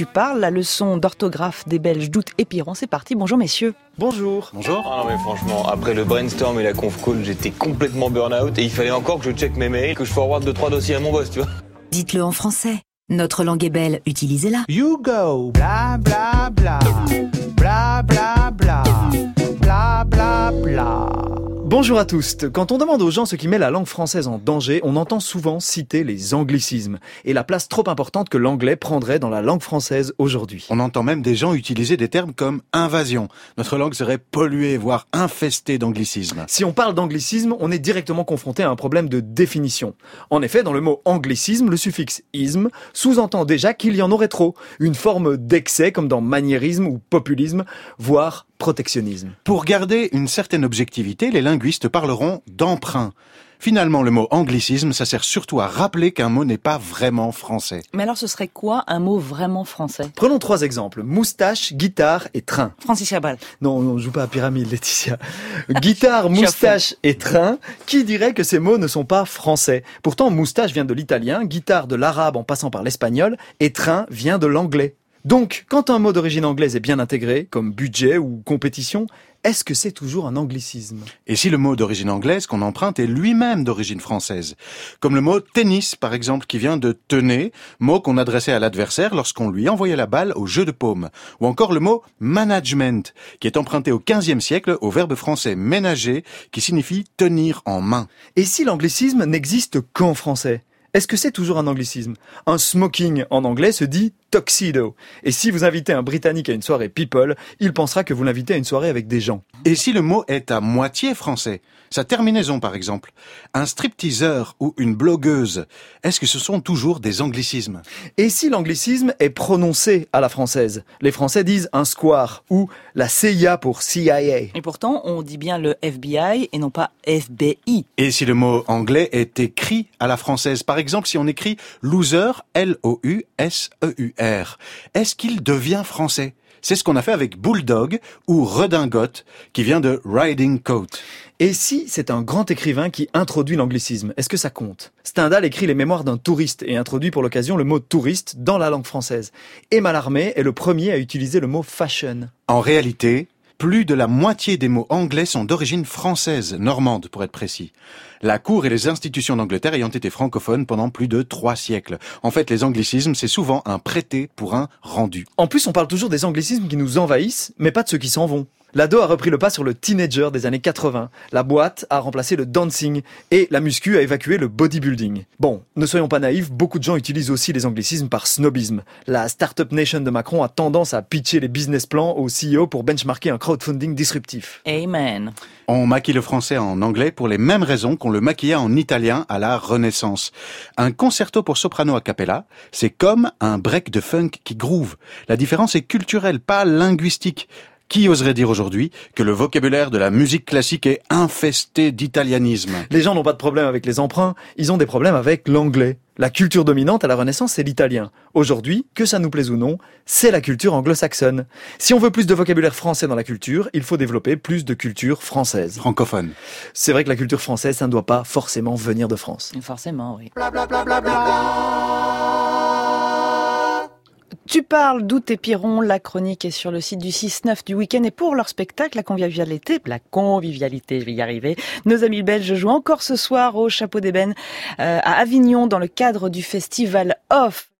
Tu parles, la leçon d'orthographe des Belges d'août et Piron. C'est parti. Bonjour messieurs. Bonjour. Bonjour. Ah non mais franchement, après le brainstorm et la conf call, j'étais complètement burn-out et il fallait encore que je check mes mails, que je forward deux trois dossiers à mon boss, tu vois. Dites-le en français. Notre langue est belle, utilisez-la. You go, bla bla bla, bla bla bla, bla bla bla. Bonjour à tous. Quand on demande aux gens ce qui met la langue française en danger, on entend souvent citer les anglicismes et la place trop importante que l'anglais prendrait dans la langue française aujourd'hui. On entend même des gens utiliser des termes comme invasion. Notre langue serait polluée, voire infestée d'anglicismes. Si on parle d'anglicisme, on est directement confronté à un problème de définition. En effet, dans le mot anglicisme, le suffixe isme sous-entend déjà qu'il y en aurait trop, une forme d'excès comme dans maniérisme ou populisme, voire protectionnisme. Pour garder une certaine objectivité, les linguistes parleront d'emprunt. Finalement, le mot anglicisme, ça sert surtout à rappeler qu'un mot n'est pas vraiment français. Mais alors ce serait quoi un mot vraiment français? Prenons trois exemples. Moustache, guitare et train. Francis Chabal. Non, on joue pas à pyramide, Laetitia. guitare, moustache et train. Qui dirait que ces mots ne sont pas français? Pourtant, moustache vient de l'italien, guitare de l'arabe en passant par l'espagnol, et train vient de l'anglais. Donc, quand un mot d'origine anglaise est bien intégré, comme budget ou compétition, est-ce que c'est toujours un anglicisme? Et si le mot d'origine anglaise qu'on emprunte est lui-même d'origine française? Comme le mot tennis, par exemple, qui vient de tenez, mot qu'on adressait à l'adversaire lorsqu'on lui envoyait la balle au jeu de paume. Ou encore le mot management, qui est emprunté au XVe siècle au verbe français ménager, qui signifie tenir en main. Et si l'anglicisme n'existe qu'en français? Est-ce que c'est toujours un anglicisme? Un smoking en anglais se dit tuxedo. Et si vous invitez un Britannique à une soirée people, il pensera que vous l'invitez à une soirée avec des gens. Et si le mot est à moitié français Sa terminaison par exemple. Un stripteaseur ou une blogueuse, est-ce que ce sont toujours des anglicismes? Et si l'anglicisme est prononcé à la française? Les Français disent un square ou la CIA pour CIA. Et pourtant, on dit bien le FBI et non pas FBI. Et si le mot anglais est écrit à la française? Par exemple, si on écrit loser, L-O-U-S-E-U. R. Est-ce qu'il devient français? C'est ce qu'on a fait avec Bulldog ou Redingote, qui vient de Riding Coat. Et si c'est un grand écrivain qui introduit l'anglicisme, est-ce que ça compte? Stendhal écrit les mémoires d'un touriste et introduit pour l'occasion le mot touriste dans la langue française. Et Mallarmé est le premier à utiliser le mot fashion. En réalité, plus de la moitié des mots anglais sont d'origine française, normande pour être précis. La cour et les institutions d'Angleterre ayant été francophones pendant plus de trois siècles. En fait, les anglicismes, c'est souvent un prêté pour un rendu. En plus, on parle toujours des anglicismes qui nous envahissent, mais pas de ceux qui s'en vont. L'ado a repris le pas sur le teenager des années 80. La boîte a remplacé le dancing et la muscu a évacué le bodybuilding. Bon, ne soyons pas naïfs, beaucoup de gens utilisent aussi les anglicismes par snobisme. La Startup Nation de Macron a tendance à pitcher les business plans au CEO pour benchmarker un crowdfunding disruptif. Amen. On maquille le français en anglais pour les mêmes raisons qu'on le maquilla en italien à la Renaissance. Un concerto pour soprano a cappella, c'est comme un break de funk qui groove. La différence est culturelle, pas linguistique. Qui oserait dire aujourd'hui que le vocabulaire de la musique classique est infesté d'italianisme? Les gens n'ont pas de problème avec les emprunts, ils ont des problèmes avec l'anglais. La culture dominante à la Renaissance, c'est l'italien. Aujourd'hui, que ça nous plaise ou non, c'est la culture anglo-saxonne. Si on veut plus de vocabulaire français dans la culture, il faut développer plus de culture française. Francophone. C'est vrai que la culture française, ça ne doit pas forcément venir de France. Forcément, oui. Tu parles d'août et Piron, la chronique est sur le site du 6-9 du week-end et pour leur spectacle, la convivialité, la convivialité, je vais y arriver, nos amis belges jouent encore ce soir au Chapeau d'ébène euh, à Avignon dans le cadre du festival Off.